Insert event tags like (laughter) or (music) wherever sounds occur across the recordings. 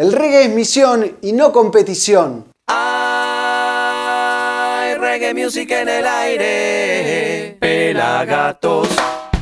El reggae es misión y no competición. Hay reggae music en el aire. Pelagatos.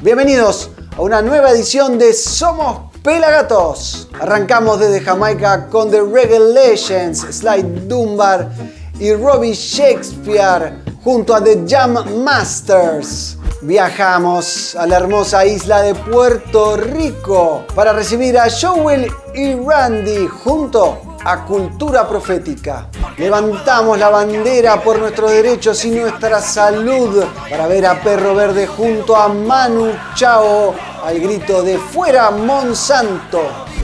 Bienvenidos a una nueva edición de Somos Pelagatos. Arrancamos desde Jamaica con The Reggae Legends, Sly Dunbar y Robbie Shakespeare junto a The Jam Masters. Viajamos a la hermosa isla de Puerto Rico para recibir a Joel y Randy junto a Cultura Profética. Levantamos la bandera por nuestros derechos y nuestra salud para ver a Perro Verde junto a Manu Chao al grito de Fuera Monsanto.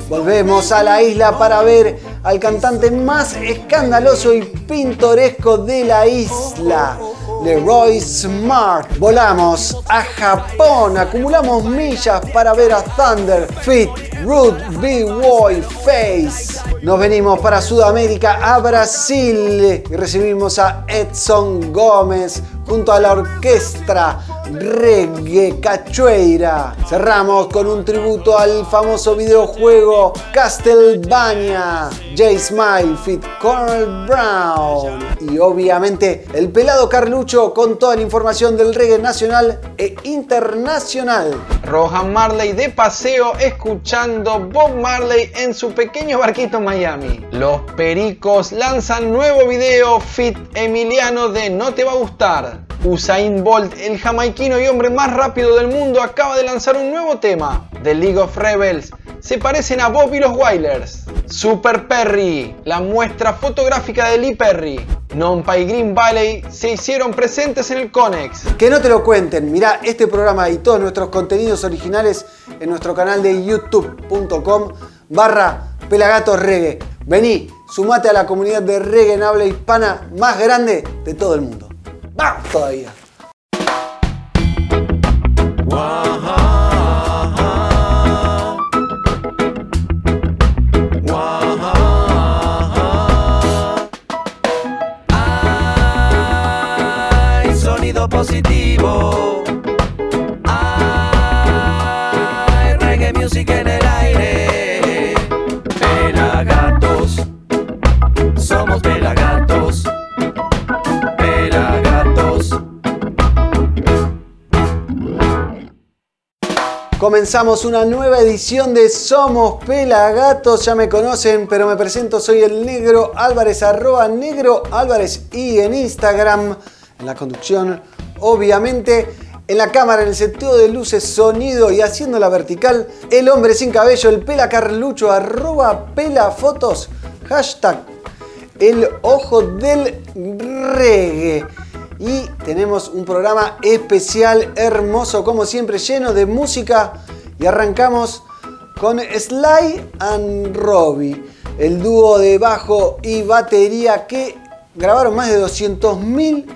Volvemos a la isla para ver al cantante más escandaloso y pintoresco de la isla, Leroy Smart. Volamos a Japón, acumulamos millas para ver a Thunder, Fit, Root, B-Boy, Face. Nos venimos para Sudamérica, a Brasil, y recibimos a Edson Gómez junto a la orquesta Reggae Cachoeira. Cerramos con un tributo al famoso videojuego Castlevania, J Smile Fit Cornel Brown y obviamente el pelado Carlucho con toda la información del reggae nacional e internacional. Rohan Marley de paseo escuchando Bob Marley en su pequeño barquito Miami. Los Pericos lanzan nuevo video Fit Emiliano de No te va a gustar. Usain Bolt, el jamaiquino y hombre más rápido del mundo, acaba de lanzar un nuevo tema. The League of Rebels se parecen a Bob y los Wailers. Super Perry, la muestra fotográfica de Lee Perry. Nompa y Green Valley se hicieron presentes en el Conex. Que no te lo cuenten, mirá este programa y todos nuestros contenidos originales en nuestro canal de youtube.com barra Pelagatos Reggae. Vení, sumate a la comunidad de reggae en habla hispana más grande de todo el mundo. ¡Vamos todavía! Hay Comenzamos una nueva edición de Somos Pelagatos. Ya me conocen, pero me presento. Soy el Negro Álvarez, arroba Negro Álvarez y en Instagram, en la conducción, obviamente. En la cámara, en el seteo de luces, sonido y haciendo la vertical, el hombre sin cabello, el pela Carlucho, arroba pelafotos, hashtag el ojo del reggae. Y tenemos un programa especial, hermoso, como siempre, lleno de música. Y arrancamos con Sly and Robbie, el dúo de bajo y batería que grabaron más de 200.000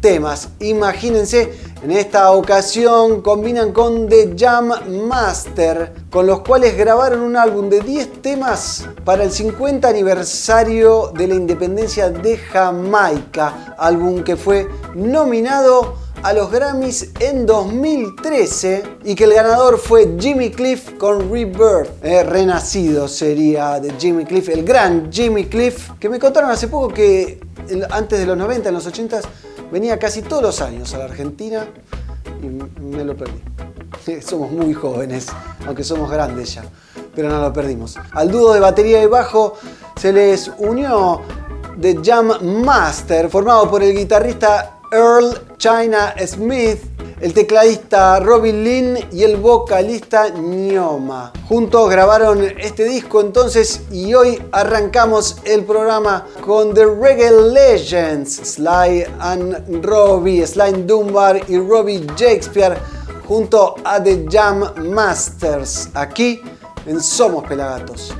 temas. Imagínense, en esta ocasión combinan con The Jam Master, con los cuales grabaron un álbum de 10 temas para el 50 aniversario de la independencia de Jamaica, álbum que fue nominado a los Grammys en 2013 y que el ganador fue Jimmy Cliff con Rebirth, eh, renacido sería de Jimmy Cliff, el gran Jimmy Cliff, que me contaron hace poco que antes de los 90, en los 80 venía casi todos los años a la Argentina y me lo perdí. Somos muy jóvenes, aunque somos grandes ya, pero no lo perdimos. Al dúo de batería y bajo se les unió The Jam Master, formado por el guitarrista Earl China Smith, el tecladista Robin Lynn y el vocalista Nioma. Juntos grabaron este disco entonces y hoy arrancamos el programa con The Reggae Legends, Sly and Robbie, Sly Dunbar y Robbie Shakespeare junto a The Jam Masters, aquí en Somos Pelagatos.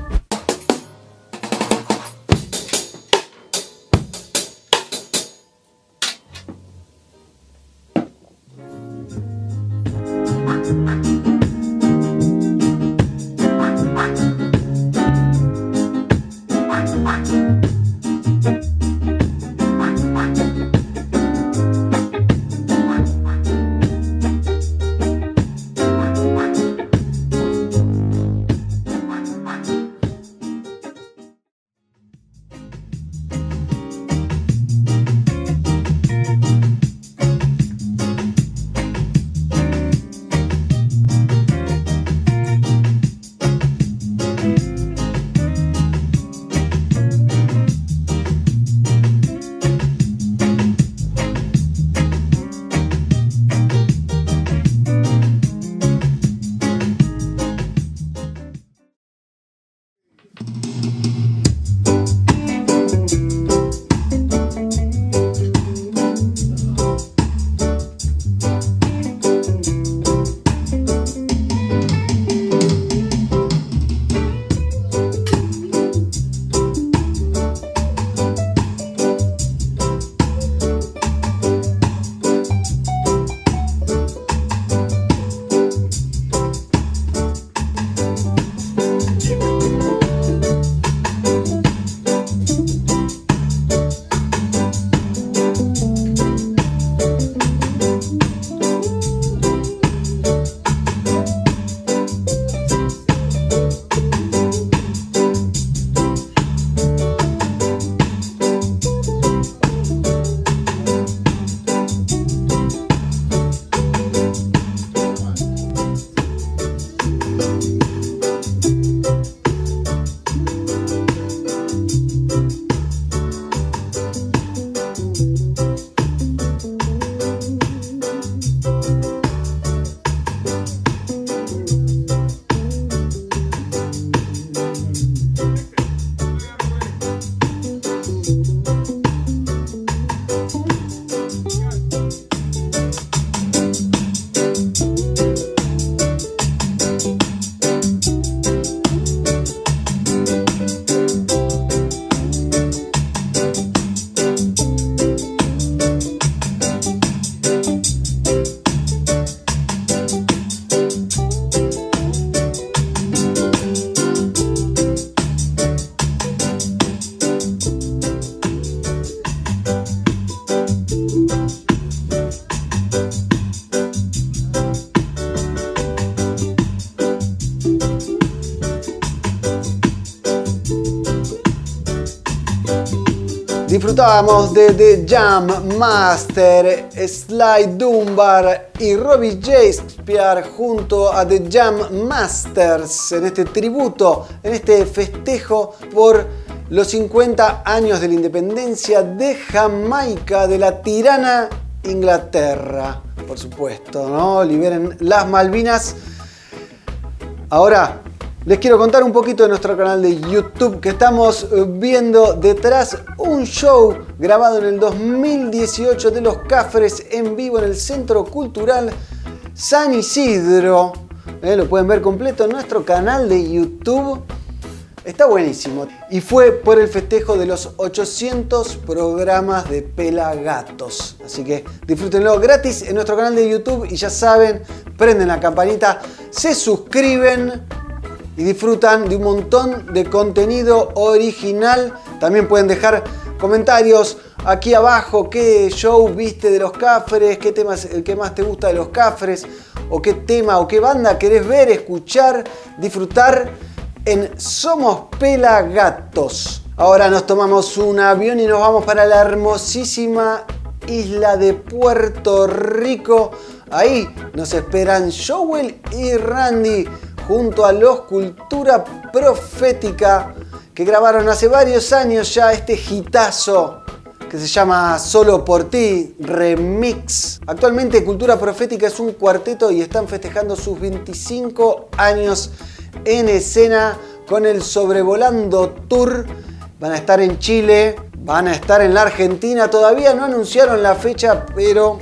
Disfrutábamos de The Jam Master, Sly Dunbar y Robbie Shakespeare junto a The Jam Masters en este tributo, en este festejo por los 50 años de la independencia de Jamaica, de la tirana Inglaterra, por supuesto, ¿no? Liberen las Malvinas. Ahora, les quiero contar un poquito de nuestro canal de YouTube que estamos eh, viendo detrás un show grabado en el 2018 de los Cafres en vivo en el Centro Cultural San Isidro. Eh, lo pueden ver completo en nuestro canal de YouTube. Está buenísimo. Y fue por el festejo de los 800 programas de Pelagatos. Así que disfrútenlo gratis en nuestro canal de YouTube y ya saben, prenden la campanita, se suscriben y disfrutan de un montón de contenido original. También pueden dejar comentarios aquí abajo, qué show viste de los Cafres, qué tema es el que más te gusta de los Cafres, o qué tema o qué banda querés ver, escuchar, disfrutar en Somos Pelagatos. Ahora nos tomamos un avión y nos vamos para la hermosísima isla de Puerto Rico. Ahí nos esperan Joel y Randy junto a los Cultura Profética que grabaron hace varios años ya este hitazo que se llama Solo por ti Remix. Actualmente Cultura Profética es un cuarteto y están festejando sus 25 años en escena con el Sobrevolando Tour. Van a estar en Chile, van a estar en la Argentina. Todavía no anunciaron la fecha, pero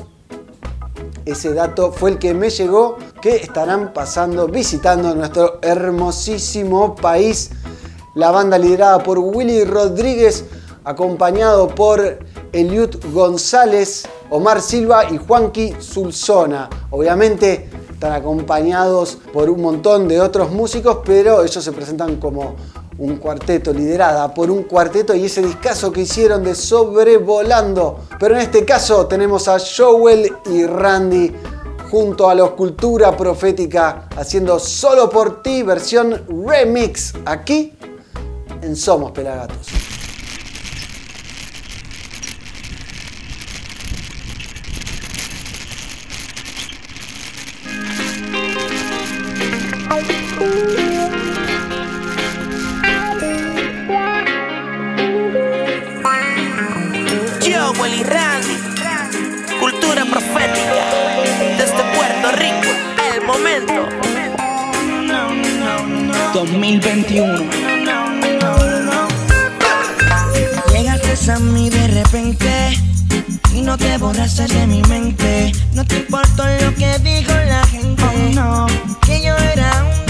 ese dato fue el que me llegó que estarán pasando, visitando nuestro hermosísimo país. La banda liderada por Willy Rodríguez, acompañado por Eliud González, Omar Silva y Juanqui Sulzona. Obviamente están acompañados por un montón de otros músicos, pero ellos se presentan como un cuarteto, liderada por un cuarteto y ese discazo que hicieron de Sobrevolando. Pero en este caso tenemos a Joel y Randy junto a los Cultura Profética haciendo Solo por ti versión remix aquí en Somos Pelagatos. Joel y Randy, cultura profética desde Puerto Rico, el momento. 2021. Llegaste a mí de repente y no te borraste de mi mente. No te importó lo que dijo la gente. no, que yo era un.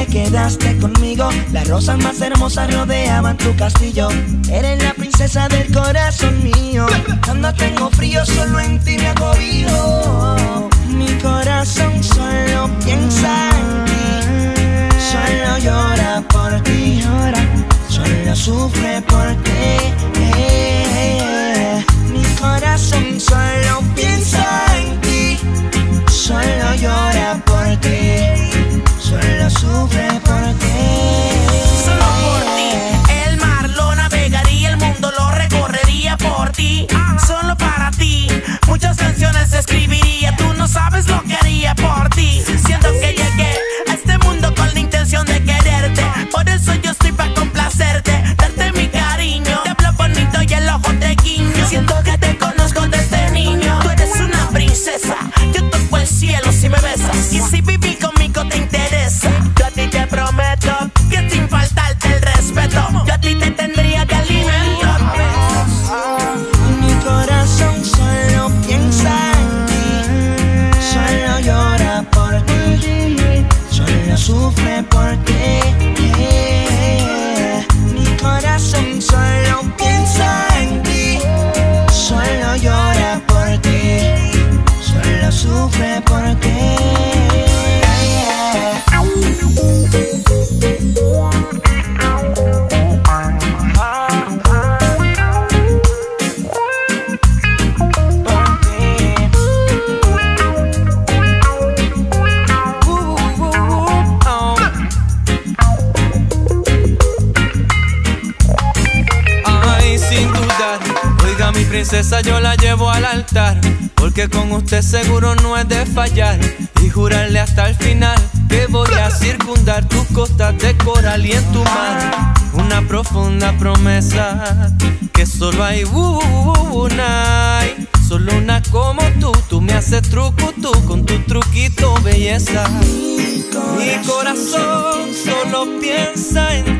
Te quedaste conmigo, las rosas más hermosas rodeaban tu castillo. Eres la princesa del corazón mío. Cuando tengo frío, solo en ti me acobijo. Mi corazón solo piensa en ti, solo llora por ti, solo sufre por ti. Mi corazón solo piensa solo que solo hay una. Solo una como tú, tú me haces truco tú con tu truquito belleza. Mi corazón solo piensa en ti,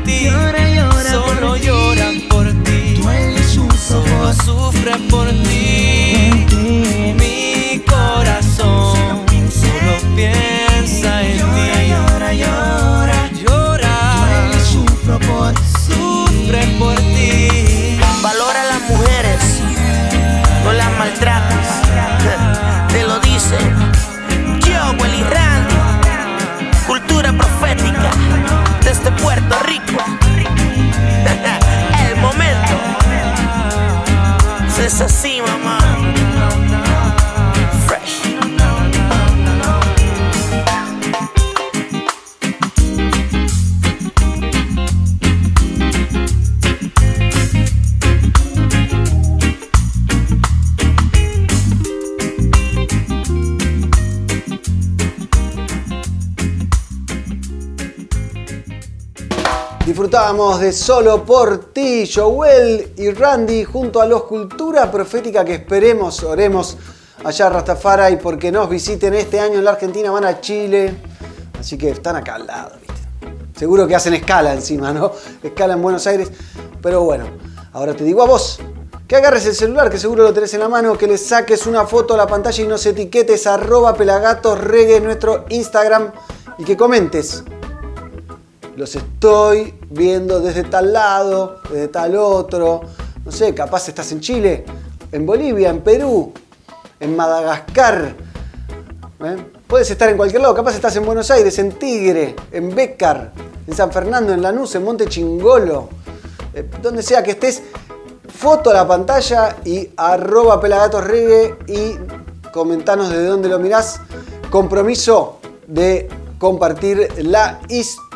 De Solo por ti, Joel y Randy junto a los Cultura Profética que esperemos, oremos allá a Rastafari porque nos visiten este año en la Argentina, van a Chile, así que están acá al lado, ¿viste? Seguro que hacen escala encima, ¿no? Escala en Buenos Aires, pero bueno, ahora te digo a vos que agarres el celular, que seguro lo tenés en la mano, que le saques una foto a la pantalla y nos etiquetes arroba pelagatosregue nuestro Instagram y que comentes los estoy viendo desde tal lado, desde tal otro. No sé, capaz estás en Chile, en Bolivia, en Perú, en Madagascar. ¿eh? Puedes estar en cualquier lado, capaz estás en Buenos Aires, en Tigre, en Bécar, en San Fernando, en Lanús, en Monte Chingolo. Eh, donde sea que estés, foto a la pantalla y arroba pelagatosregue y comentanos de dónde lo mirás. Compromiso de compartir la historia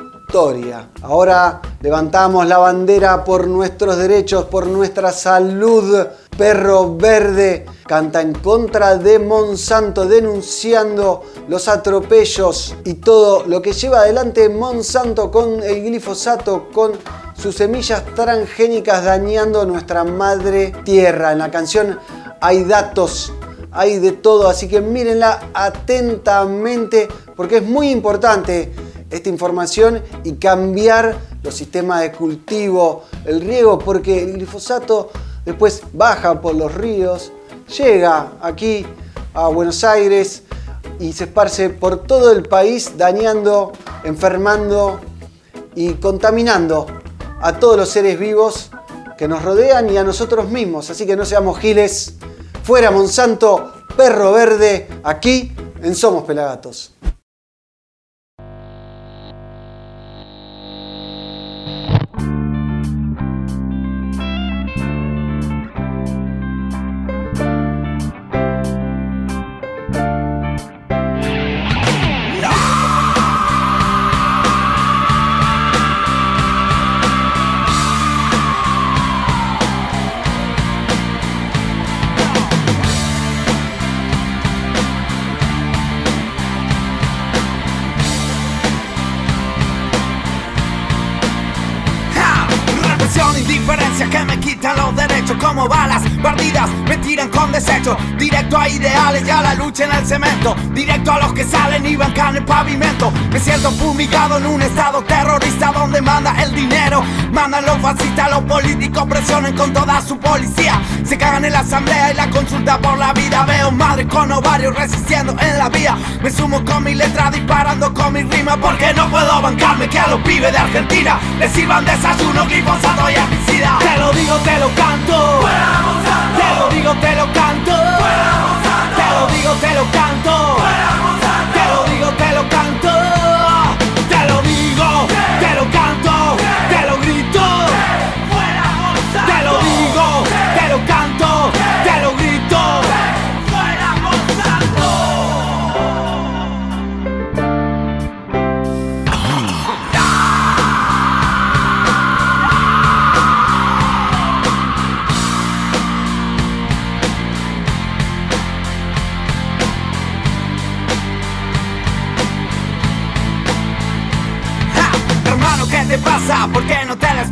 Ahora levantamos la bandera por nuestros derechos, por nuestra salud. Perro Verde canta en contra de Monsanto, denunciando los atropellos y todo lo que lleva adelante Monsanto con el glifosato, con sus semillas transgénicas dañando nuestra madre tierra. En la canción hay datos, hay de todo, así que mírenla atentamente porque es muy importante esta información y cambiar los sistemas de cultivo, el riego, porque el glifosato después baja por los ríos, llega aquí a Buenos Aires y se esparce por todo el país dañando, enfermando y contaminando a todos los seres vivos que nos rodean y a nosotros mismos. Así que no seamos giles. Fuera Monsanto, perro verde, aquí en Somos Pelagatos. Con desecho. Directo a ideales y a la lucha en el cemento. Directo a los que salen y bancan el pavimento. Me siento fumigado en un estado terrorista donde manda el dinero. Mandan los fascistas los políticos presionen con toda su policía. Se cagan en la asamblea y la consulta por la vida. Veo madres con ovarios resistiendo en la vía. Me sumo con mi letra disparando con mi rima porque no puedo bancarme que a los pibes de Argentina les sirvan desayuno glifosato y herbicida. Te lo digo te lo canto. Lo digo te lo canto. Te lo digo te lo canto. Te lo digo te lo canto. Te lo digo te lo canto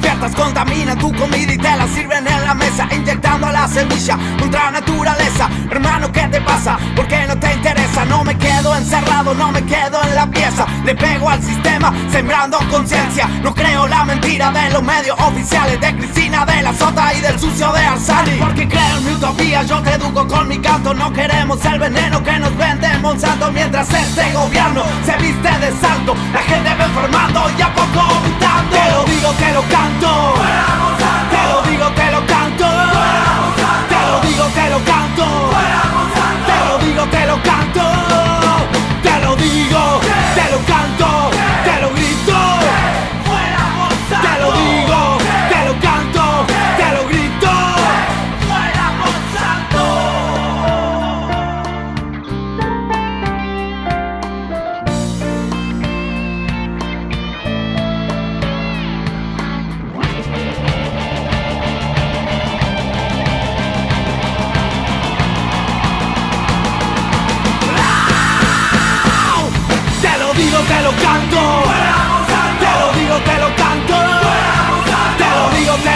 despiertas Contamina tu comida y te la sirven en la mesa Inyectando la semilla contra naturaleza. Hermano, ¿qué te pasa? ¿Por qué no te interesa? No me quedo encerrado, no me quedo en la pieza. Le pego al sistema, sembrando conciencia. No creo la mentira de los medios oficiales De Cristina, de la Sota y del sucio de Arsani. Porque creo en mi utopía, yo te educo con mi canto. No queremos el veneno que nos vende Monsanto. Mientras este gobierno se viste de santo La gente va enfermando y a poco Te lo digo, te lo canto. Te lo digo, te lo canto. Te lo digo, te lo canto. Te lo digo, te lo canto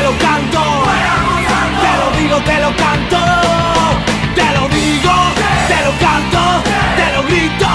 lo canto. Te lo digo, te lo canto. Te lo digo, te lo canto. Te lo grito.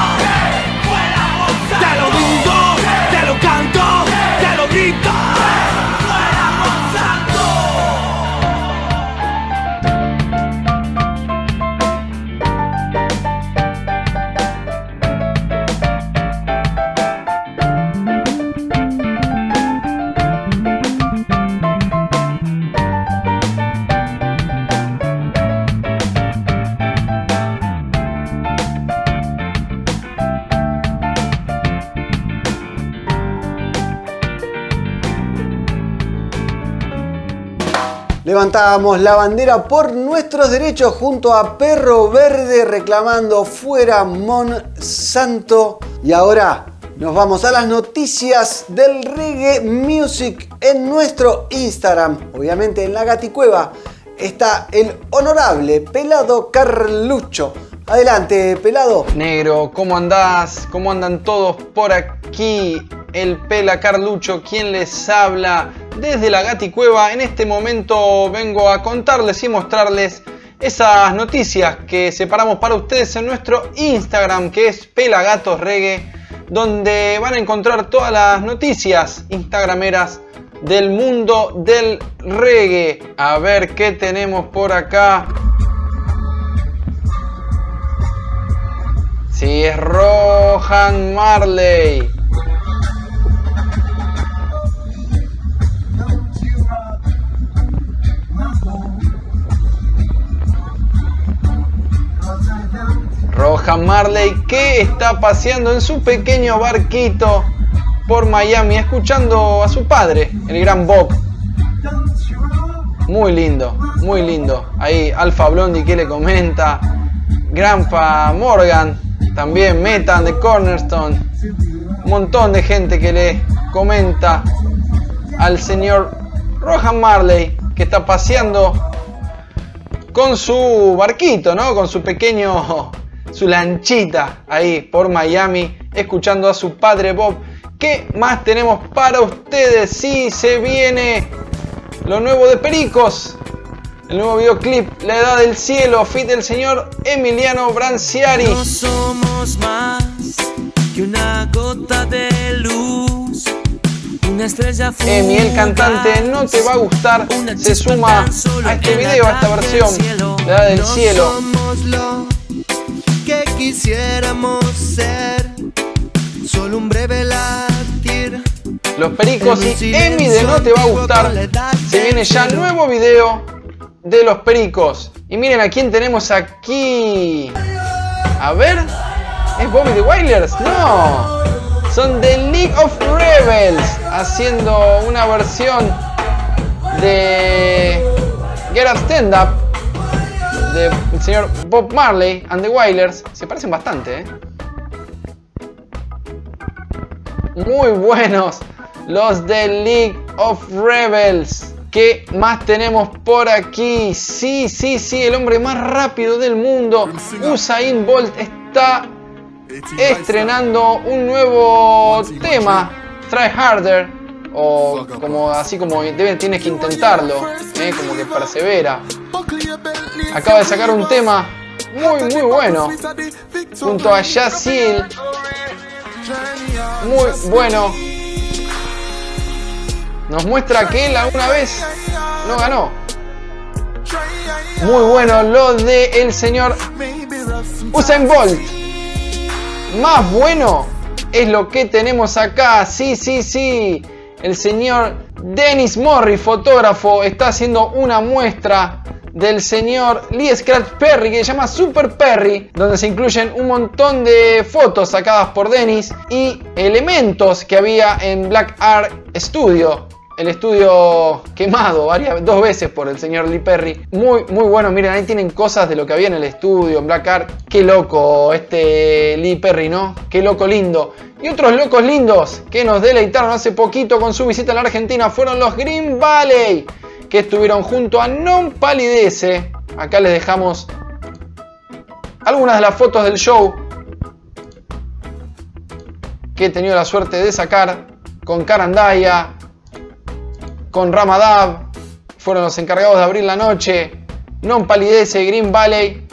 Levantábamos la bandera por nuestros derechos junto a Perro Verde reclamando fuera Monsanto. Y ahora nos vamos a las noticias del reggae music en nuestro Instagram. Obviamente en la gaticueva está el honorable Pelado Carlucho. Adelante, Pelado. Negro, ¿cómo andás? ¿Cómo andan todos por aquí? El Pela Carlucho, quien les habla desde la Gaticueva. En este momento vengo a contarles y mostrarles esas noticias que separamos para ustedes en nuestro Instagram, que es Pelagatos Reggae, donde van a encontrar todas las noticias instagrameras del mundo del reggae. A ver qué tenemos por acá. Sí, es Rohan Marley. Marley que está paseando en su pequeño barquito por Miami escuchando a su padre, el gran Bob. Muy lindo, muy lindo. Ahí Alfa Blondie que le comenta. Grampa Morgan, también Metan de Cornerstone. Un montón de gente que le comenta al señor Rohan Marley que está paseando con su barquito, ¿no? Con su pequeño, su lanchita ahí por Miami, escuchando a su padre Bob. ¿Qué más tenemos para ustedes? Sí, se viene lo nuevo de Pericos. El nuevo videoclip, La Edad del Cielo, fit del señor Emiliano Branciari. No somos más que una gota de luz. Una estrella Emi, el cantante, no te va a gustar, se suma a este video, a esta versión. La Edad del Cielo. Quisiéramos ser. Solo un breve latir. Los Pericos y Emi de No Te Va a Gustar. Se viene ya nuevo video de los Pericos. Y miren a quién tenemos aquí. A ver. ¿Es Bobby the Wailers? No. Son The League of Rebels. Haciendo una versión de Get Up Stand Up. Del señor Bob Marley and the Wailers. Se parecen bastante, ¿eh? muy buenos los de League of Rebels. ¿Qué más tenemos por aquí? Sí, sí, sí, el hombre más rápido del mundo, Usain Bolt, está estrenando un nuevo tema, Try Harder, o como así como debe, tienes que intentarlo, ¿eh? como que persevera. Acaba de sacar un tema muy muy bueno junto a Yacil. Muy bueno. Nos muestra que él alguna vez no ganó. Muy bueno lo de el señor Usain Bolt. Más bueno es lo que tenemos acá. Sí, sí, sí. El señor Dennis Morri, fotógrafo, está haciendo una muestra del señor Lee Scratch Perry que se llama Super Perry, donde se incluyen un montón de fotos sacadas por Dennis y elementos que había en Black Art Studio el estudio quemado varias, dos veces por el señor Lee Perry. Muy, muy bueno. Miren, ahí tienen cosas de lo que había en el estudio, en Black Art. Qué loco este Lee Perry, ¿no? Qué loco lindo. Y otros locos lindos que nos deleitaron hace poquito con su visita a la Argentina fueron los Green Valley, que estuvieron junto a Non Palidece. Acá les dejamos algunas de las fotos del show que he tenido la suerte de sacar con Carandaya, con Ramadab, fueron los encargados de abrir la noche, Non Palidece, Green Valley.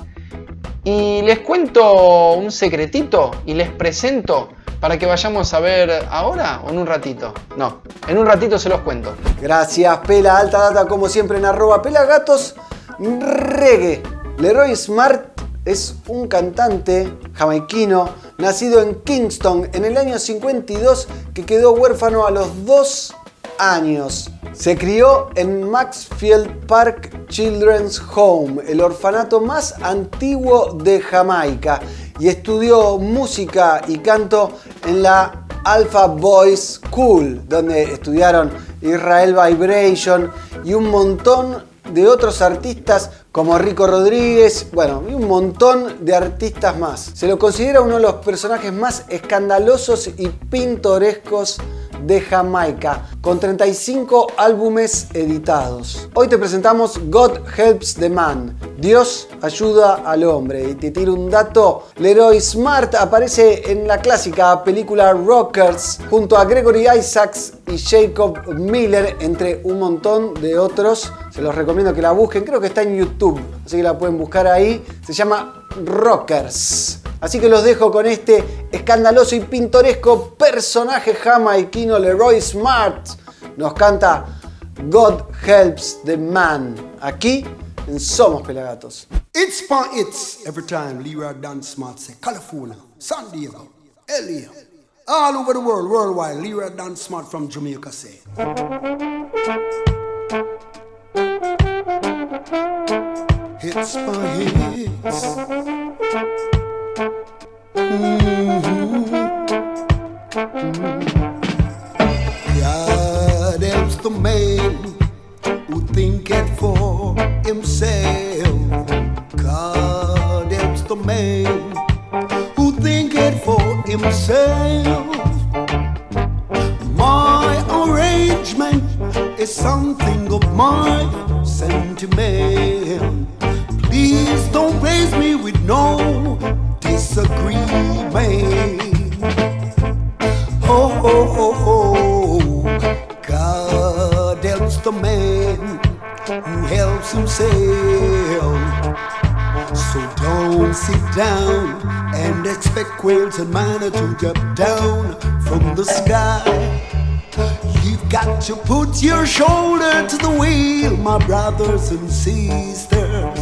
Y les cuento un secretito y les presento para que vayamos a ver ahora o en un ratito. No, en un ratito se los cuento. Gracias, Pela. Alta data como siempre en arroba pelagatos reggae. Leroy Smart es un cantante jamaiquino nacido en Kingston en el año 52 que quedó huérfano a los dos años. Se crió en Maxfield Park Children's Home, el orfanato más antiguo de Jamaica, y estudió música y canto en la Alpha Boys School, donde estudiaron Israel Vibration y un montón de otros artistas como Rico Rodríguez, bueno, y un montón de artistas más. Se lo considera uno de los personajes más escandalosos y pintorescos de Jamaica, con 35 álbumes editados. Hoy te presentamos God Helps the Man, Dios ayuda al hombre. Y te tiro un dato, Leroy Smart aparece en la clásica película Rockers junto a Gregory Isaacs y Jacob Miller, entre un montón de otros. Se los recomiendo que la busquen, creo que está en YouTube, así que la pueden buscar ahí. Se llama Rockers. Así que los dejo con este escandaloso y pintoresco personaje jamaiquino Leroy Smart. Nos canta God Helps the Man. Aquí en Somos Pelagatos. It's for it's every time Leroy Dan Smart say California, San Diego, LA, all over the world, worldwide. Leroy Dan Smart from Jamaica say. It's for hits. Mm-hmm. Mm-hmm. The man who thinketh for who for himself. Arrangement is something of my sentiment. Please don't praise me with no disagreement. Oh, oh, oh, oh. God helps the man who helps himself. So don't sit down and expect quails and manna to drop down from the sky. Got to put your shoulder to the wheel, my brothers and sisters.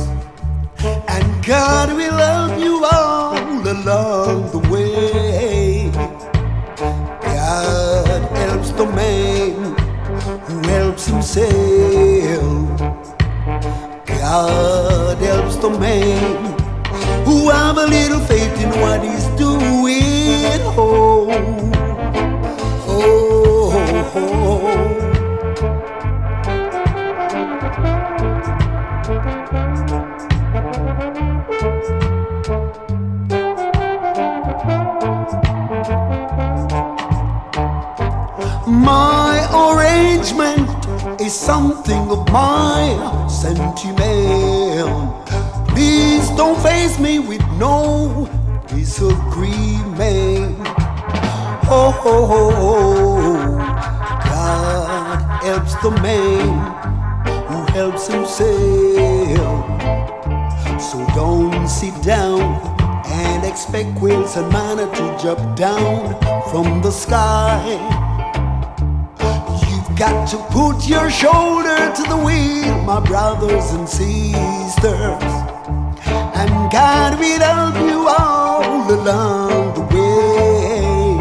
And God will help you all along the way. God helps the man who helps himself. God helps the man who have a little faith in what he's doing. Oh, oh, oh, oh. Is something of my sentiment. Please don't face me with no disagreement. Oh, oh, oh. God helps the man who helps himself. So don't sit down and expect quails and manna to jump down from the sky. Got to put your shoulder to the wheel, my brothers and sisters. And God will help you all along the way.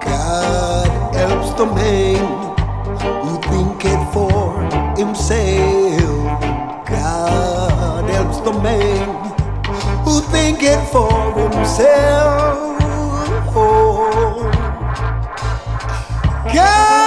God helps the man who thinketh for himself. God helps the man who thinketh for himself. God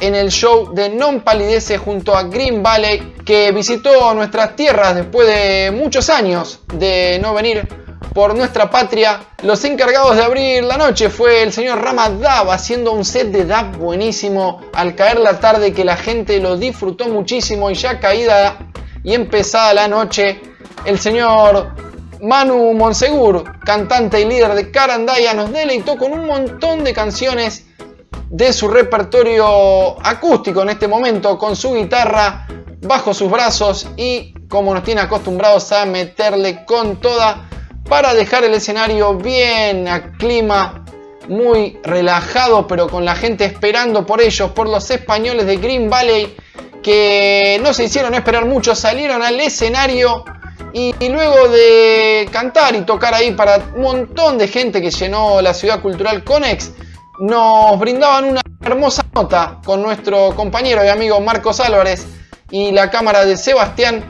En el show de Non Palidece junto a Green Valley que visitó nuestras tierras después de muchos años de no venir por nuestra patria. Los encargados de abrir la noche fue el señor Rama haciendo un set de dab buenísimo al caer la tarde que la gente lo disfrutó muchísimo y ya caída y empezada la noche el señor Manu Monsegur, cantante y líder de Carandaya, nos deleitó con un montón de canciones de su repertorio acústico en este momento con su guitarra bajo sus brazos y como nos tiene acostumbrados a meterle con toda para dejar el escenario bien a clima muy relajado pero con la gente esperando por ellos por los españoles de Green Valley que no se hicieron esperar mucho salieron al escenario y, y luego de cantar y tocar ahí para un montón de gente que llenó la ciudad cultural Conex nos brindaban una hermosa nota con nuestro compañero y amigo Marcos Álvarez y la cámara de Sebastián.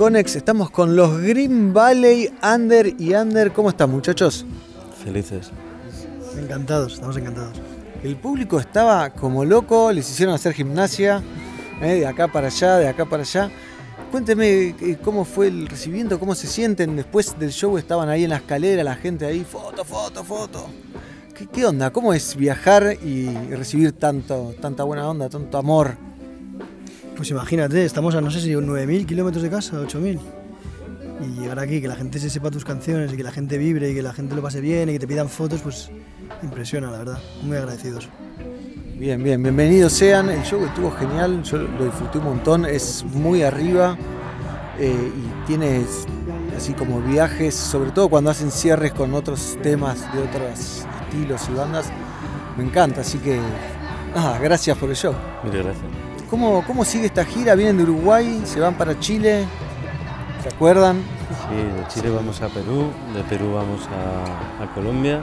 Conex, estamos con los Green Valley Under y Under. ¿Cómo están muchachos? Felices. Encantados, estamos encantados. El público estaba como loco, les hicieron hacer gimnasia, eh, de acá para allá, de acá para allá. Cuénteme eh, cómo fue el recibimiento, cómo se sienten después del show, estaban ahí en la escalera, la gente ahí, foto, foto, foto. ¿Qué, qué onda? ¿Cómo es viajar y recibir tanto, tanta buena onda, tanto amor? Pues imagínate, estamos a no sé si 9.000 kilómetros de casa, 8.000. Y llegar aquí, que la gente se sepa tus canciones y que la gente vibre y que la gente lo pase bien y que te pidan fotos, pues impresiona, la verdad. Muy agradecidos. Bien, bien, bienvenidos sean. El show estuvo genial, yo lo disfruté un montón, es muy arriba eh, y tiene así como viajes, sobre todo cuando hacen cierres con otros temas de otros estilos y bandas. Me encanta, así que gracias por el show. Muchas gracias. ¿Cómo, ¿Cómo sigue esta gira? Vienen de Uruguay, se van para Chile, ¿se acuerdan? Sí, de Chile vamos a Perú, de Perú vamos a, a Colombia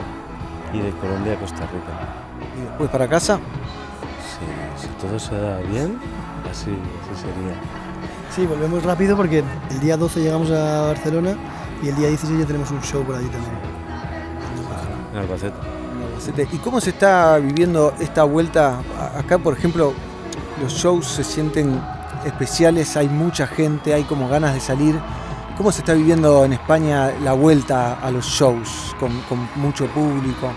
y de Colombia a Costa Rica. Y después para casa. Sí, si todo se da bien, así, así sería. Sí, volvemos rápido porque el día 12 llegamos a Barcelona y el día 16 ya tenemos un show por allí también. En Albacete. Albacete. ¿Y cómo se está viviendo esta vuelta? Acá, por ejemplo, los shows se sienten especiales, hay mucha gente, hay como ganas de salir. ¿Cómo se está viviendo en España la vuelta a los shows con, mucho público?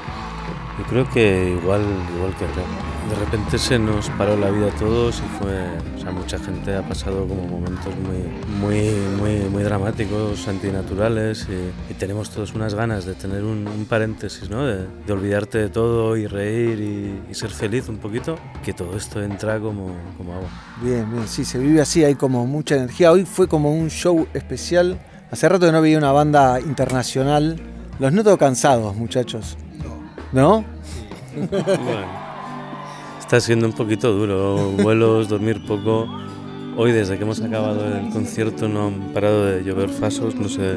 Yo creo que igual, igual que acá. De repente se nos paró la vida a todos y fue, o sea, mucha gente ha pasado como momentos muy, muy, muy, muy dramáticos, antinaturales y, y tenemos todos unas ganas de tener un, un paréntesis, ¿no? De, de olvidarte de todo y reír y, y ser feliz un poquito, que todo esto entra como, como agua. Bien, bien, sí, se vive así, hay como mucha energía. Hoy fue como un show especial. Hace rato que no veía una banda internacional. Los noto cansados, muchachos. ¿No? (laughs) Bueno, está siendo un poquito duro, vuelos, dormir poco. Hoy desde que hemos acabado el concierto no han parado de llover fasos, no sé,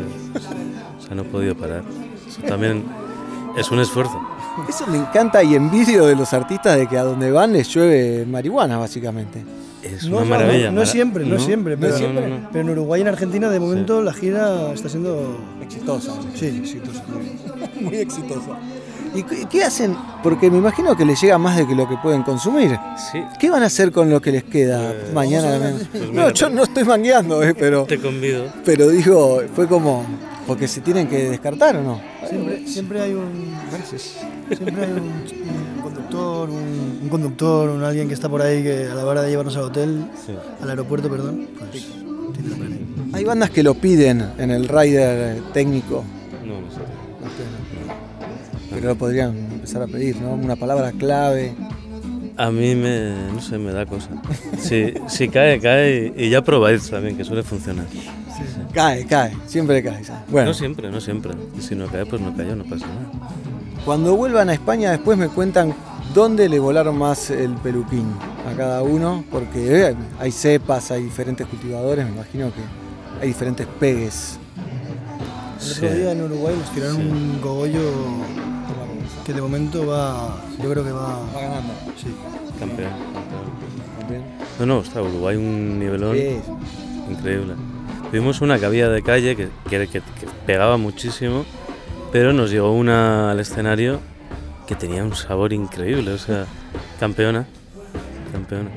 o sea, no he podido parar. Eso también es un esfuerzo. Eso me encanta y envidio de los artistas de que a donde van les llueve marihuana, básicamente. Es No, una maravilla. no, no siempre, no, siempre, pero, no, no, no. pero en Uruguay y en Argentina de momento la gira está siendo Exitosa. sí, exitosa. (laughs) Muy exitosa. ¿Y qué hacen? Porque me imagino que les llega más de que lo que pueden consumir. Sí, ¿Qué van a hacer con lo que les queda Pues, mañana? Pues no, yo no estoy mangueando, eh, pero, te convido. pero digo, fue como, porque se tienen que descartar o no. Siempre, siempre hay un siempre hay un, un conductor, un, un conductor, un alguien que está por ahí que a la hora de llevarnos al hotel, Sí. al aeropuerto, perdón, pues tiene la. Hay bandas que lo piden en el rider técnico, no sé. Pero lo podrían empezar a pedir, ¿no? Una palabra clave. A mí me, no sé, me da cosa. Si, si cae, cae y ya probáis también, que suele funcionar. Cae, cae, siempre cae. Bueno, No siempre, no siempre. Y si no cae, pues no cayó, no pasa nada. cuando vuelvan a España después me cuentan dónde le volaron más el peluquín a cada uno, porque eh, hay cepas, hay diferentes cultivadores, me imagino que hay diferentes pegues. El otro Sí. día en Uruguay nos tiraron un cogollo que de momento va, yo creo que va, Va ganando. sí. Campeón. campeón. No, no, está Uruguay un nivelón Sí. increíble. Tuvimos una que había de calle que, que, que- que pegaba muchísimo, pero nos llegó una al escenario que tenía un sabor increíble, o sea, campeona. Campeona.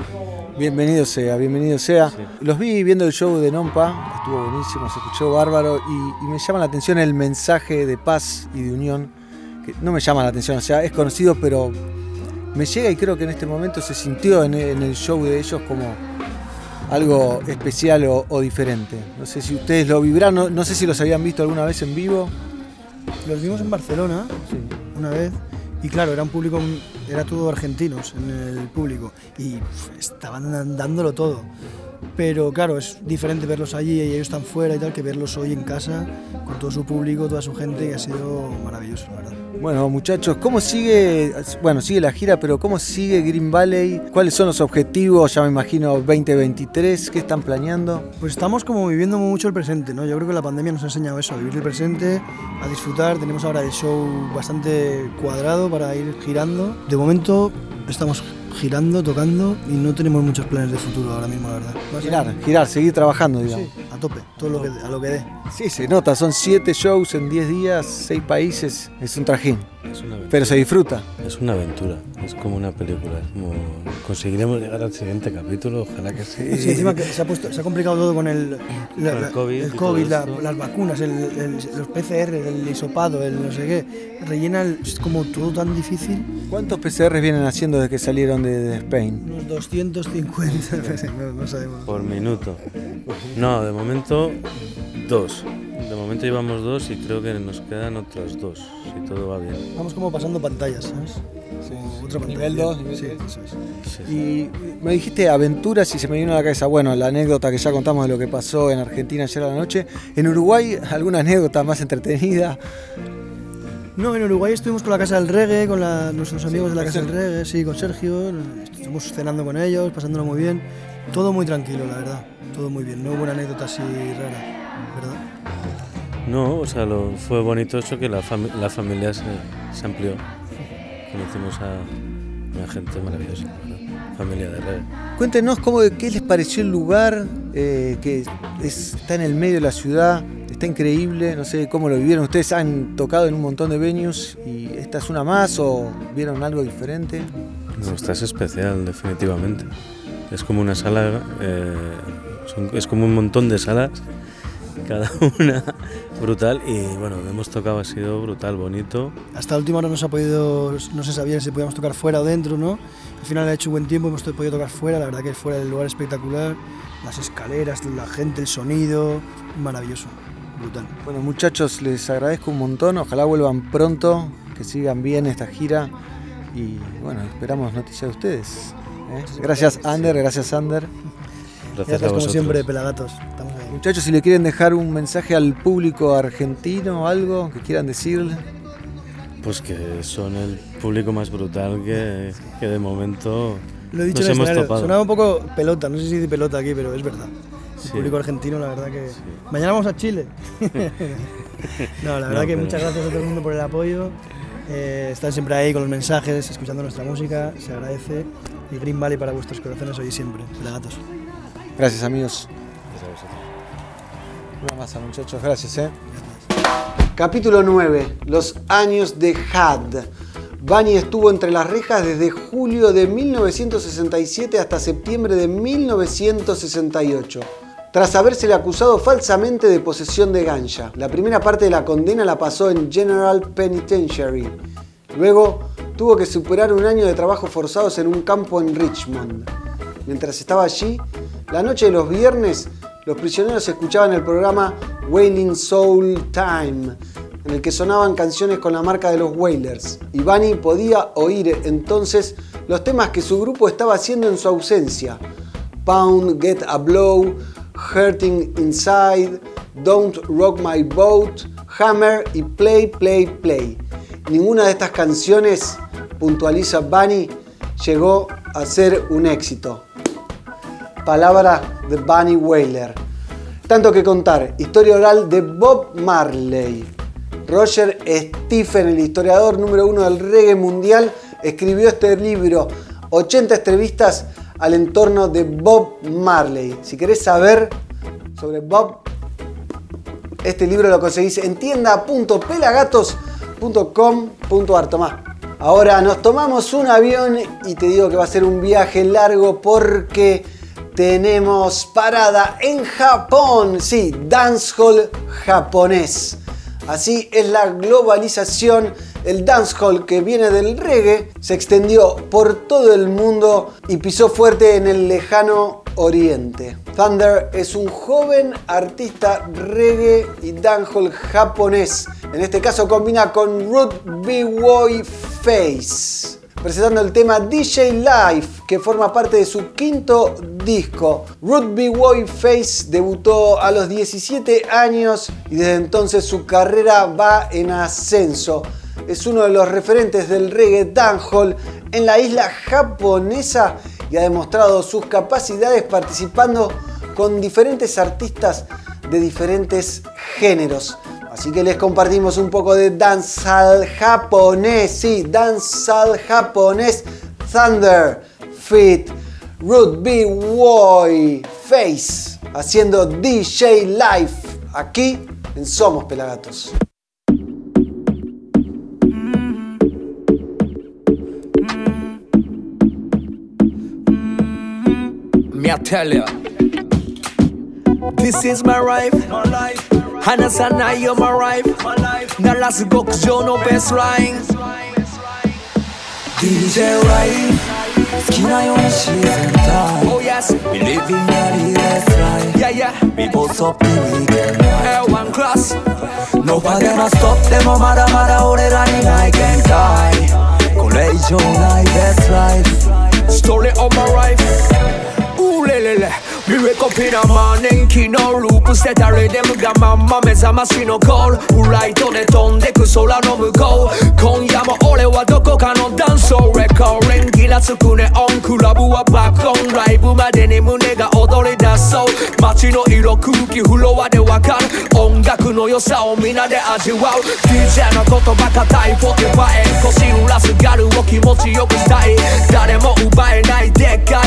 Bienvenido sea, bienvenido sea. Sí. Los vi viendo el show de Nompa, estuvo buenísimo, se escuchó bárbaro y, y me llama la atención el mensaje de paz y de unión, que no me llama la atención, o sea, es conocido, pero me llega y creo que en este momento se sintió en, en el show de ellos como algo especial o, o diferente. No sé si ustedes lo vibraron, no, no sé si los habían visto alguna vez en vivo. Los vimos en Barcelona una vez y claro, era un público, era todo argentinos en el público y estaban dándolo todo. Pero claro, es diferente verlos allí y ellos están fuera y tal que verlos hoy en casa con todo su público, toda su gente, que ha sido maravilloso, la verdad. Bueno, muchachos, ¿cómo sigue? Bueno, sigue la gira, pero ¿cómo sigue Green Valley? ¿Cuáles son los objetivos? Ya me imagino 2023, ¿qué están planeando? Pues estamos como viviendo mucho el presente, ¿no? Yo creo que la pandemia nos ha enseñado eso, a vivir el presente, a disfrutar. Tenemos ahora el show bastante cuadrado para ir girando. De momento estamos girando, tocando y no tenemos muchos planes de futuro ahora mismo, la verdad. Girar, girar, seguir trabajando, digamos. Sí, a tope, todo lo que, a lo que dé. Sí, se nota, son siete shows en 10 días, seis países, es un trajín, Es una aventura. pero se disfruta. Es una aventura, es como una película. Es como conseguiremos llegar al siguiente capítulo, ojalá que sí. Sí, encima que se ha, puesto, se ha complicado todo con el, la- Con el COVID el COVID, la- las vacunas, el- el- los PCR, el hisopado, el no sé qué. Rellena el- es como todo tan difícil. ¿Cuántos PCRs vienen haciendo desde que salieron de, de Spain? Unos 250, (laughs) no, no sabemos. Por minuto. No, de momento dos. De momento llevamos dos y creo que nos quedan otros dos, si todo va bien. Vamos como pasando pantallas, ¿sabes? Como otra pantalla. Nivel dos, sí, eso es. Sí, sí. Y me dijiste aventuras y se me vino a la cabeza, bueno, la anécdota que ya contamos de lo que pasó en Argentina ayer a la noche. En Uruguay, ¿alguna anécdota más entretenida? No, en Uruguay estuvimos con la Casa del Reggae, con la- nuestros amigos de la Casa del Reggae, sí, con Sergio. Estuvimos cenando con ellos, pasándolo muy bien. Todo muy tranquilo, la verdad. Todo muy bien. No hubo una anécdota así rara, ¿verdad? No, o sea, lo, fue bonito eso que la, fami- la familia se, se amplió. Conocimos a una gente maravillosa, familia de reggae. Cuéntenos cómo, qué les pareció el lugar, eh, que es- está en el medio de la ciudad, está increíble, no sé cómo lo vivieron. Ustedes han tocado en un montón de venues y esta es una más o vieron algo diferente. No, esta es especial, definitivamente. Es como una sala, eh, son- es como un montón de salas, cada (laughs) una brutal. Y bueno, lo hemos tocado, ha sido brutal, bonito. Hasta la última hora no se ha podido, no se sabía si podíamos tocar fuera o dentro, ¿no? Al final ha hecho buen tiempo, hemos podido tocar fuera, la verdad que fuera del lugar espectacular, las escaleras, la gente, el sonido, maravilloso, brutal. Bueno muchachos, les agradezco un montón, ojalá vuelvan pronto, que sigan bien esta gira y bueno, esperamos noticias de ustedes. ¿Eh? Gracias Ander, gracias Ander. Gracias, Gracias como siempre, pelagatos. Estamos ahí. Muchachos, si le quieren dejar un mensaje al público argentino, algo que quieran decirle. Pues que son el público más brutal que, que de momento Lo he dicho nos en hemos topado. sonaba un poco pelota, no sé si dice pelota aquí, pero es verdad. El Sí. público argentino, la verdad que... Mañana vamos a Chile. (laughs) (laughs) no, la verdad No, que pero- muchas gracias a todo el mundo por el apoyo Eh, están siempre ahí con los mensajes, escuchando nuestra música, se agradece. Y Green Valley para vuestros corazones hoy y siempre. Pelagatos. Gracias, amigos. Una masa, muchachos. Gracias, eh. Capítulo 9. Los años de Had. Bunny estuvo entre las rejas desde julio de 1967 hasta septiembre de 1968 tras habérsele acusado falsamente de posesión de ganja. La primera parte de la condena la pasó en General Penitentiary. Luego tuvo que superar un año de trabajo forzados en un campo en Richmond. Mientras estaba allí, la noche de los viernes, los prisioneros escuchaban el programa Wailing Soul Time, en el que sonaban canciones con la marca de los Wailers. Y Bunny podía oír entonces los temas que su grupo estaba haciendo en su ausencia. Pound, Get a Blow, Hurting Inside, Don't Rock My Boat, Hammer y Play, Play, Play. Ninguna de estas canciones, puntualiza Bunny, llegó a ser un éxito. Palabra de Bunny Wailer. Tanto que contar, historia oral de Bob Marley. Roger Stephen, el historiador número uno del reggae mundial, escribió este libro, 80 entrevistas al entorno de Bob Marley. Si querés saber sobre Bob, este libro lo conseguís en tienda.pelagatos.com.ar. Tomás. Ahora nos tomamos un avión y te digo que va a ser un viaje largo porque tenemos parada en Japón. Sí, dancehall japonés. Así es la globalización. El dancehall que viene del reggae se extendió por todo el mundo y pisó fuerte en el lejano oriente. Thunder es un joven artista reggae y dancehall japonés. En este caso combina con Root B-Boy Face presentando el tema DJ Life, que forma parte de su quinto disco. Root. Boy Face debutó a los 17 años y desde entonces su carrera va en ascenso. Es uno de los referentes del reggae dancehall en la isla japonesa y ha demostrado sus capacidades participando con diferentes artistas de diferentes géneros. Así que les compartimos un poco de dancehall japonés, sí, dancehall japonés, Thunder, Fit, Root B. Boy, Face, haciendo DJ Live aquí en Somos Pelagatos. Me I tell ya, this is my life. My life. 話さないよ my life 鳴らす極上のベースライン DJ ライフ好きなように自然体 Oh yes We live in a realest life Yeah yeah We both up the weekend L1 クラス No パでもストップでもまだまだ俺らにない限界これ以上ないベストライフ Story of my life うれれれリレコピナマ年季のループしてたリデムがまんま目覚ましのゴールフライトで飛んでく空の向こう今夜も俺はどこかのダンスをレコーレンギラつくネオンクラブはバックオンライブまでに胸が踊り出そう街の色空気フロアでわかる音楽の良さを皆で味わう DJ の言葉硬い45円腰揺らすガルを気持ちよくしたい誰も奪えないでっかい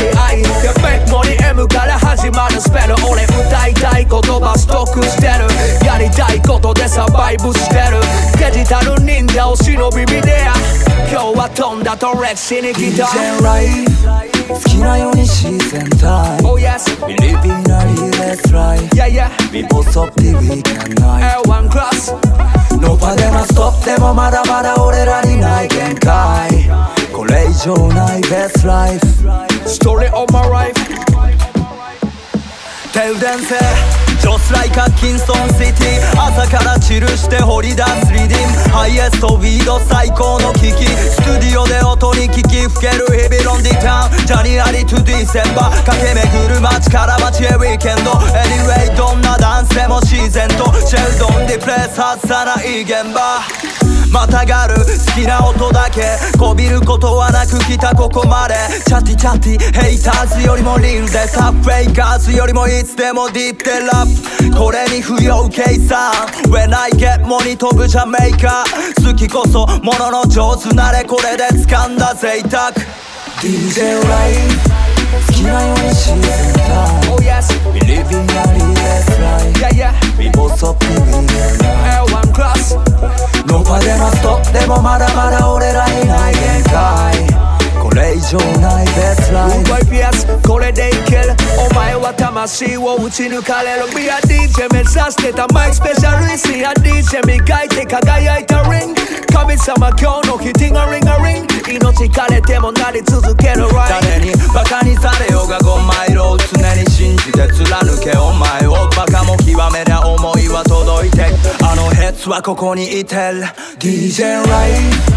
し DJ ライ好きなように自然体 Oh yes. ビリビラリーレスライ Yeah yeah. 貧乏ソッピーウィーケンナイ L1 クラスノーパでもストップでもまだまだ俺らにない限界これ以上ないベスライフストーリーオブマライフ手伝せ Just like a Kingston City 朝からチルして掘り出すリディム。ハイエストウィード最高の危機。スタディオで音に聞き吹ける日々ロンディタウン。ジャニアリトゥディセンバー。駆け巡る街から街へウィーケンド。Anyway どんなダンスでも自然と。シェルドンディプレス外さない現場。またがる。好きな音だけ。こびることはなく来たここまで。チャティチャティ。ヘイターズよりもリールでタフフェイカーズよりもいつでもディープでラップこれに不要計算 When I get money 飛ぶジャメイカ好きこそものの上手なれこれで掴んだ贅沢 DJ ライン好きなように自然体 Oh yes We live in a realest life Yeah yeah We both the weekend L1 class ノパでのストップでもまだまだ俺らにない限界これ以上ないベスライン。動いピアスこれでいける。お前は魂を打ち抜かれる。Be a DJ 目指してたマイスペシャルイスや DJ 磨いて輝いたリング神様今日の日ティンガリンガリン。命枯れてもなり続けるライ誰にバカにされようが5マイルを常に信じて貫け。お前をバカも極めりゃ思いは届いて。あのヘッズはここにいてる。DJ ライン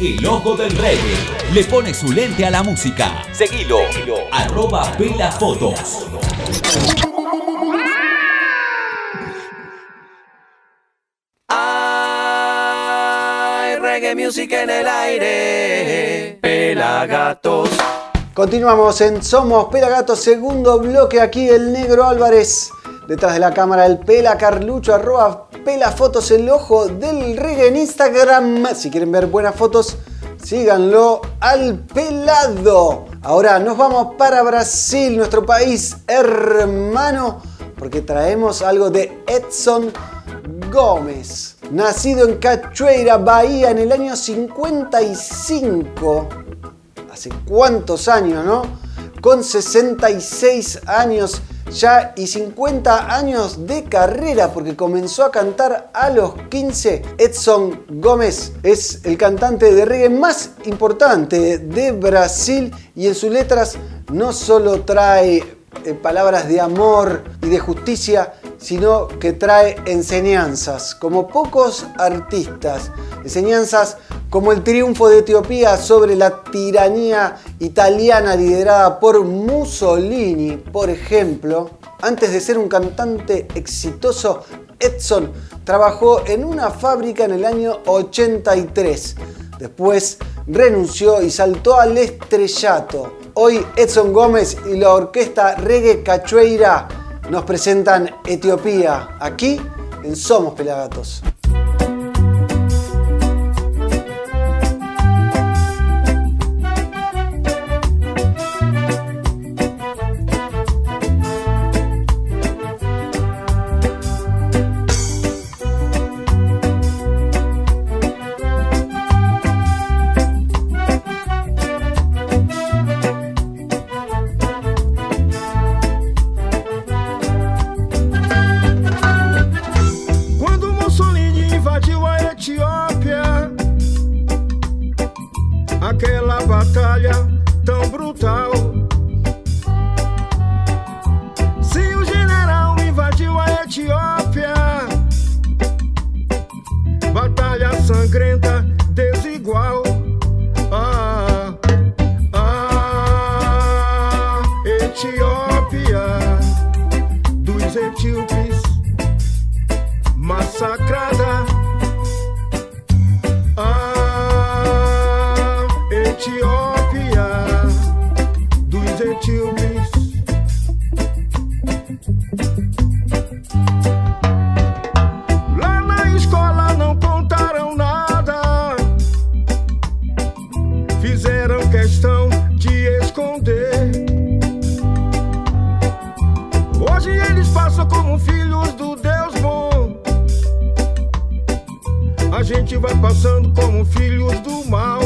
El ojo del reggae le pone su lente a la música. Seguilo. Arroba Pela Fotos. Hay reggae music en el aire Pelagatos Continuamos en Somos Pelagatos, segundo bloque aquí el negro Álvarez. Detrás de la cámara el Pela Carlucho, arroba Pela Fotos, el ojo del reggae en Instagram. Si quieren ver buenas fotos, síganlo al pelado. Ahora nos vamos para Brasil, nuestro país hermano, porque traemos algo de Edson Gómez. Nacido en Cachoeira, Bahía, en el año 55. ¿Hace cuántos años, no? Con 66 años ya y 50 años de carrera porque comenzó a cantar a los 15. Edson Gómez es el cantante de reggae más importante de Brasil y en sus letras no solo trae eh, palabras de amor y de justicia, sino que trae enseñanzas, como pocos artistas. Enseñanzas como el triunfo de Etiopía sobre la tiranía italiana liderada por Mussolini, por ejemplo. Antes de ser un cantante exitoso, Edson trabajó en una fábrica en el año 83. Después renunció y saltó al estrellato. Hoy Edson Gómez y la orquesta Reggae Cachoeira nos presentan Etiopía, aquí en Somos Pelagatos. A gente vai passando como filhos do mal.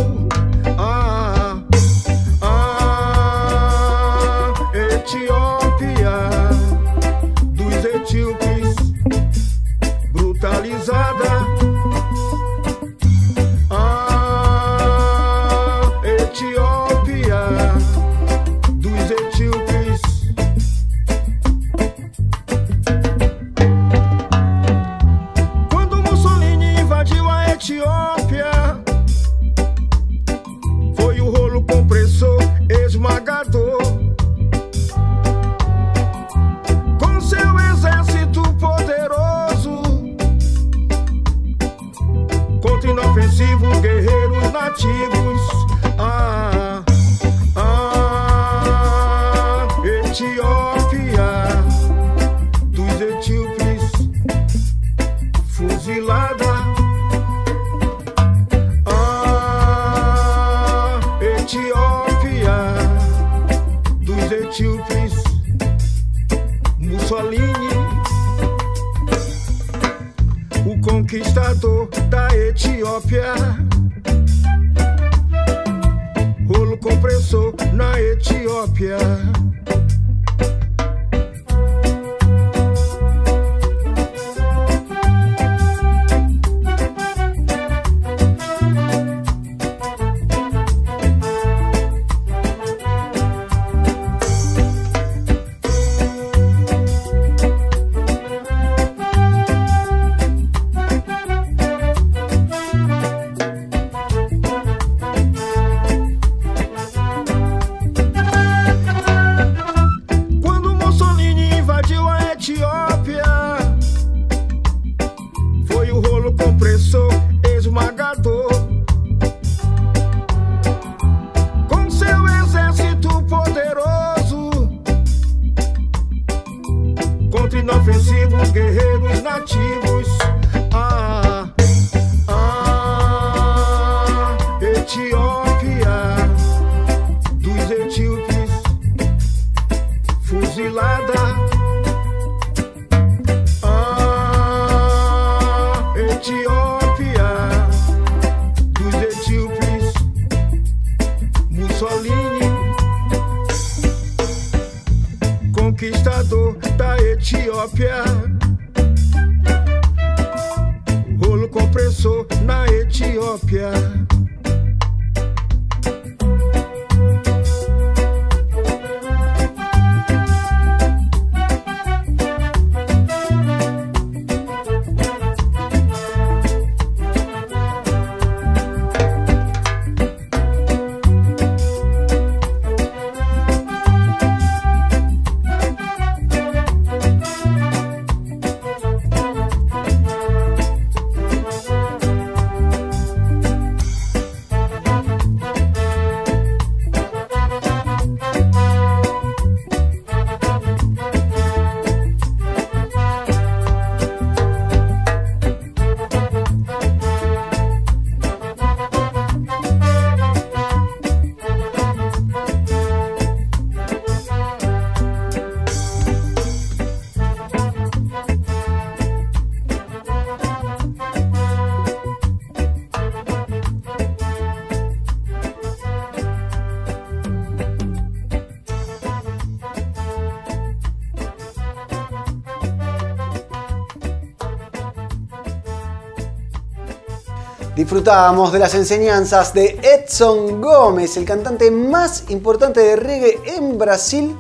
Disfrutábamos de las enseñanzas de Edson Gómez, el cantante más importante de reggae en Brasil,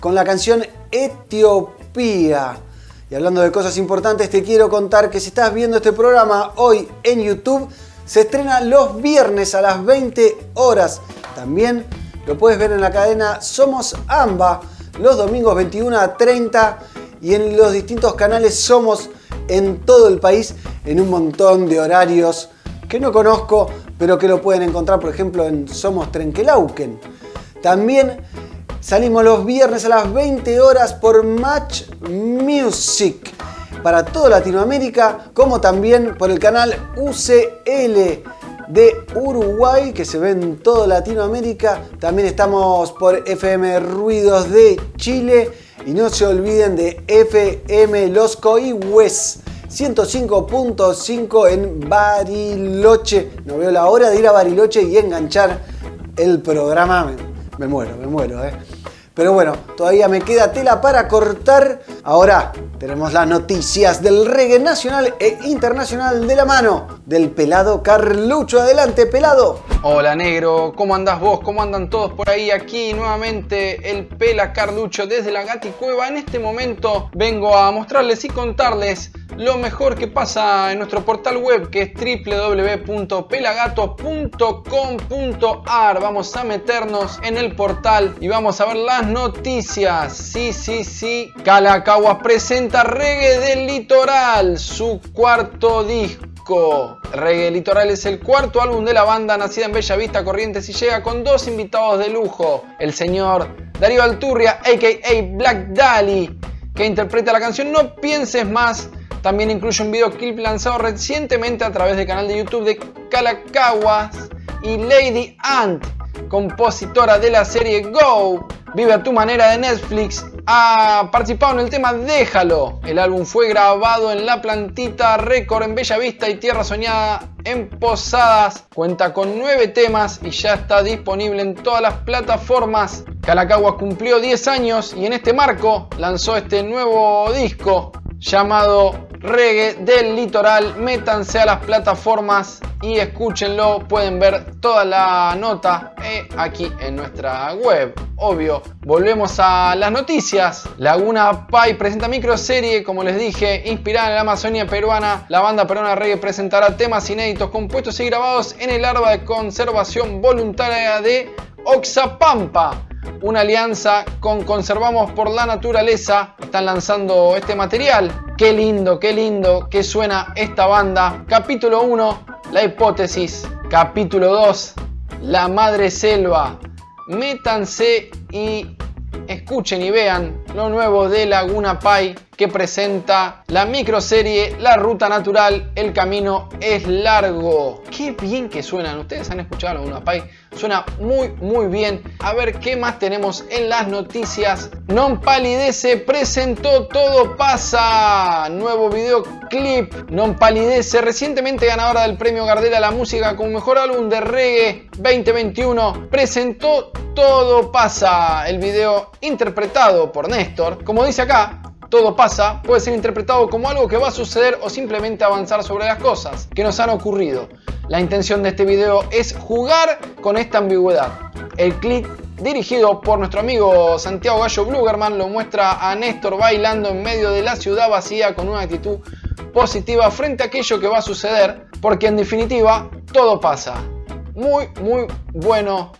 con la canción Etiopía. Y hablando de cosas importantes, te quiero contar que si estás viendo este programa hoy en YouTube, se estrena los viernes a las 20 horas. También lo puedes ver en la cadena Somos AMBA los domingos 21 a 30 y en los distintos canales Somos en todo el país en un montón de horarios que no conozco, pero que lo pueden encontrar, por ejemplo, en Somos Trenquelauquen. También salimos los viernes a las 20 horas por Match Music para toda Latinoamérica, como también por el canal UCL de Uruguay, que se ve en toda Latinoamérica. También estamos por FM Ruidos de Chile. Y no se olviden de FM Los Coihues 105.5 en Bariloche. No veo la hora de ir a Bariloche y enganchar el programa. Me, me muero, me muero, ¿eh? Pero bueno, todavía me queda tela para cortar. Ahora tenemos las noticias del reggae nacional e internacional de la mano del pelado Carlucho. Adelante, pelado. Hola negro, ¿cómo andás vos? ¿Cómo andan todos por ahí? Aquí nuevamente el Pela Carlucho desde la Gati Cueva. En este momento vengo a mostrarles y contarles lo mejor que pasa en nuestro portal web que es www.pelagato.com.ar. Vamos a meternos en el portal y vamos a ver las noticias. Sí, sí, sí. Calacaguas presenta Reggae del Litoral, su cuarto disco. Reggae Litoral es el cuarto álbum de la banda nacida en Bella Vista, Corrientes y llega con dos invitados de lujo. El señor Darío Alturria, a.k.a. Black Dali, que interpreta la canción No Pienses Más. También incluye un videoclip lanzado recientemente a través del canal de YouTube de Calacaguas y Lady Ant, compositora de la serie Go, Vive a tu manera de Netflix, ha participado en el tema Déjalo. El álbum fue grabado en La Plantita Record en Bella Vista y Tierra Soñada en Posadas. Cuenta con nueve temas y ya está disponible en todas las plataformas. Calacaguas cumplió 10 años y en este marco lanzó este nuevo disco llamado Reggae del Litoral. Métanse a las plataformas y escúchenlo. Pueden ver toda la nota eh, aquí en nuestra web. Obvio, volvemos a las noticias. Laguna Pai presenta microserie, como les dije, inspirada en la Amazonia peruana. La banda peruana reggae presentará temas inéditos compuestos y grabados en el árbol de conservación voluntaria de Oxapampa una alianza con Conservamos por la Naturaleza. Están lanzando este material. Qué lindo, qué lindo que suena esta banda. Capítulo 1, la hipótesis. Capítulo 2, la madre selva. Métanse y escuchen y vean lo nuevo de Laguna Pai que presenta la microserie La Ruta Natural, el camino es largo. Qué bien que suenan, ustedes han escuchado Laguna Pai, suena muy muy bien. A ver qué más tenemos en las noticias. Non Palidece presentó Todo pasa, nuevo videoclip. Non Palidece, recientemente ganadora del premio Gardel a la música con mejor álbum de reggae 2021, presentó Todo pasa, el video interpretado por Néstor. Como dice acá, todo pasa puede ser interpretado como algo que va a suceder o simplemente avanzar sobre las cosas que nos han ocurrido. La intención de este video es jugar con esta ambigüedad. El clip dirigido por nuestro amigo Santiago Gallo Blugerman lo muestra a Néstor bailando en medio de la ciudad vacía con una actitud positiva frente a aquello que va a suceder, porque en definitiva todo pasa. Muy, muy bueno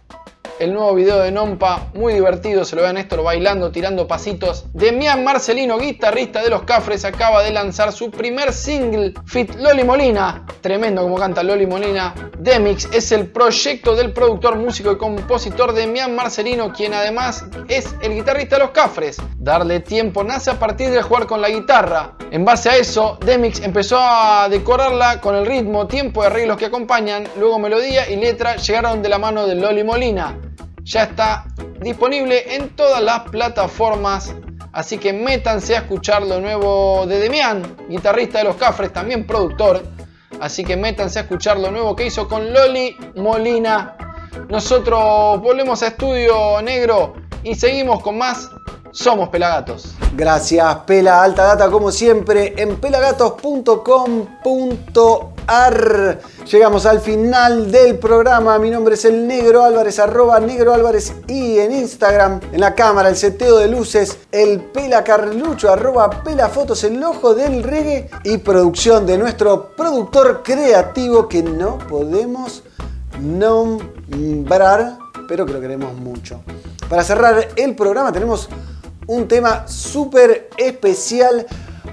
el nuevo video de Nompa, muy divertido, se lo ve a Néstor bailando, tirando pasitos. Demian Marcelino, guitarrista de Los Cafres, acaba de lanzar su primer single, Fit Loli Molina. Tremendo como canta Loli Molina. Demix es el proyecto del productor, músico y compositor Demian Marcelino, quien además es el guitarrista de Los Cafres. Darle tiempo nace a partir de jugar con la guitarra. En base a eso, Demix empezó a decorarla con el ritmo, tiempo y arreglos que acompañan, luego melodía y letra llegaron de la mano de Loli Molina ya está disponible en todas las plataformas. Así que métanse a escuchar lo nuevo de Demian, guitarrista de los Cafres, también productor. Así que métanse a escuchar lo nuevo que hizo con Loli Molina. Nosotros volvemos a Estudio Negro y seguimos con más Somos Pelagatos. Gracias, Pela Alta Data, como siempre, en pelagatos.com.ar. Llegamos al final del programa. Mi nombre es el Negro Álvarez, arroba Negro Álvarez y en Instagram, en la cámara, el seteo de luces, el Pela Carlucho, arroba Pela Fotos, el ojo del reggae y producción de nuestro productor creativo que no podemos nombrar, pero que lo queremos mucho. Para cerrar el programa tenemos un tema súper especial,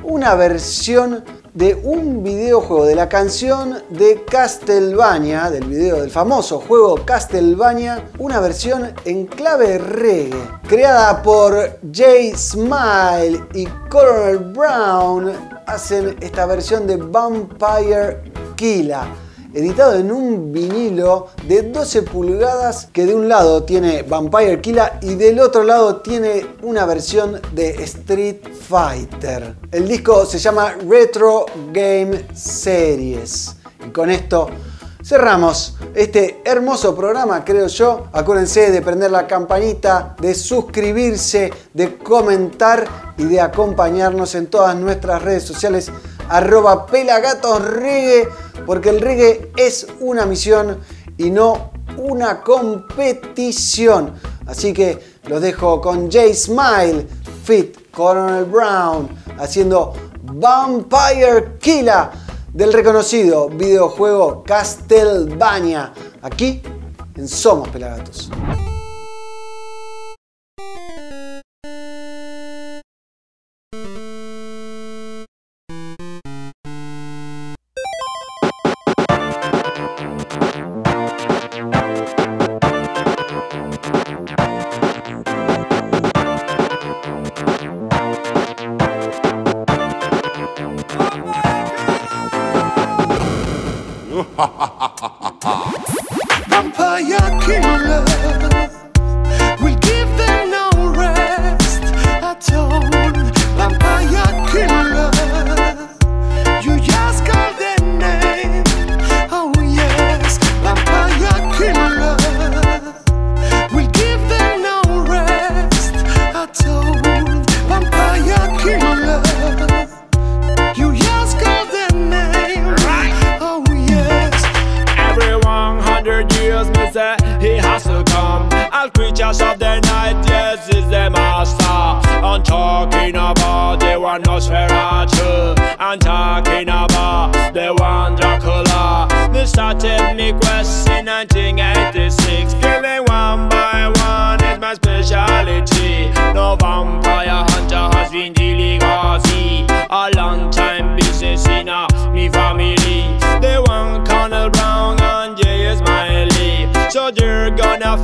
una versión de un videojuego, de la canción de Castlevania, del video del famoso juego Castlevania, una versión en clave reggae, creada por Jay Smile y Colonel Brown, hacen esta versión de Vampire Killa editado en un vinilo de 12 pulgadas que de un lado tiene Vampire Killa y del otro lado tiene una versión de Street Fighter. El disco se llama Retro Game Series. Y con esto cerramos este hermoso programa, creo yo. Acuérdense de prender la campanita, de suscribirse, de comentar y de acompañarnos en todas nuestras redes sociales arroba pelagatosreggae, porque el reggae es una misión y no una competición. Así que los dejo con Jay Smile, Fit Colonel Brown, haciendo Vampire Killer del reconocido videojuego Castlevania, aquí en Somos Pelagatos.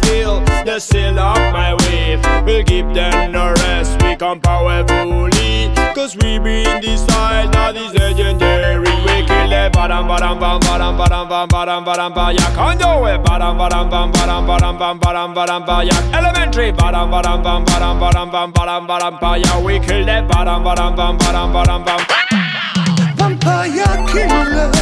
Feel the seal of my wave. We'll give them no rest, we come powerfully. Cause we bring this style that is legendary. We kill the badam badam bam badam badam bam badam badam ba ya can't do it. Badam badam bam badam badam bam badam badam ba ya elementary. Badam badam bam badam badam bam badam badam ba ya we kill the badam badam bam badam badam bam. Vampire killer.